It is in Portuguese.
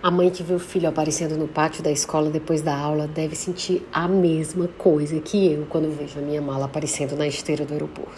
A mãe que vê o filho aparecendo no pátio da escola depois da aula deve sentir a mesma coisa que eu quando vejo a minha mala aparecendo na esteira do aeroporto.